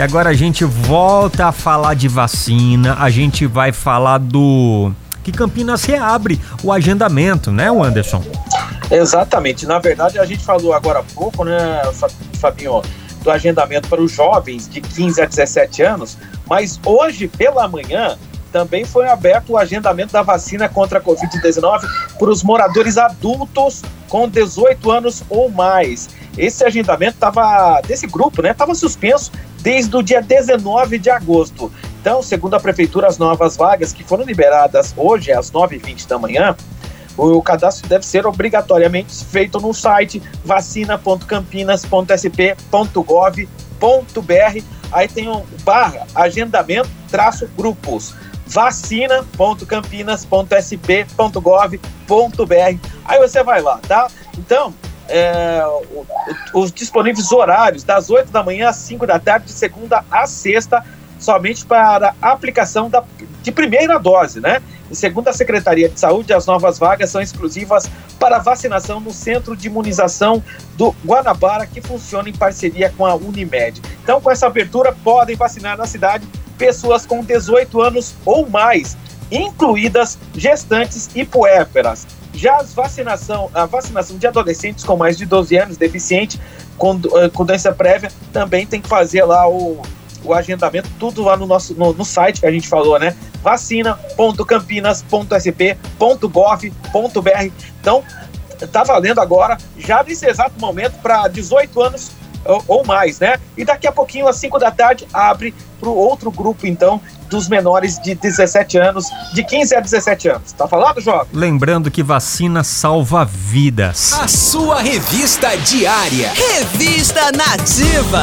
E agora a gente volta a falar de vacina, a gente vai falar do que Campinas reabre o agendamento, né, Anderson? Exatamente. Na verdade, a gente falou agora há pouco, né, Fabinho, do agendamento para os jovens de 15 a 17 anos, mas hoje pela manhã também foi aberto o agendamento da vacina contra a Covid-19 para os moradores adultos com 18 anos ou mais. Esse agendamento estava, desse grupo, né, estava suspenso desde o dia 19 de agosto. Então, segundo a Prefeitura, as novas vagas que foram liberadas hoje às 9h20 da manhã, o cadastro deve ser obrigatoriamente feito no site vacina.campinas.sp.gov.br. Aí tem um barra agendamento traço grupos vacina.campinas.sp.gov.br. Aí você vai lá, tá? Então, é, os disponíveis horários das 8 da manhã às 5 da tarde, de segunda a sexta, somente para aplicação da, de primeira dose, né? E segundo a Secretaria de Saúde, as novas vagas são exclusivas para vacinação no Centro de Imunização do Guanabara, que funciona em parceria com a Unimed. Então, com essa abertura, podem vacinar na cidade pessoas com 18 anos ou mais, incluídas gestantes e puérperas. Já as vacinação, a vacinação de adolescentes com mais de 12 anos, deficiente, com, eh, com doença prévia, também tem que fazer lá o, o agendamento, tudo lá no nosso no, no site que a gente falou, né? vacina.campinas.sp.gov.br. Então, tá valendo agora, já nesse exato momento, para 18 anos ou, ou, mais, né? E daqui a pouquinho, às 5 da tarde, abre para o outro grupo, então, dos menores de 17 anos, de 15 a 17 anos. Tá falado, Jovem? Lembrando que vacina salva vidas. A sua revista diária. Revista Nativa.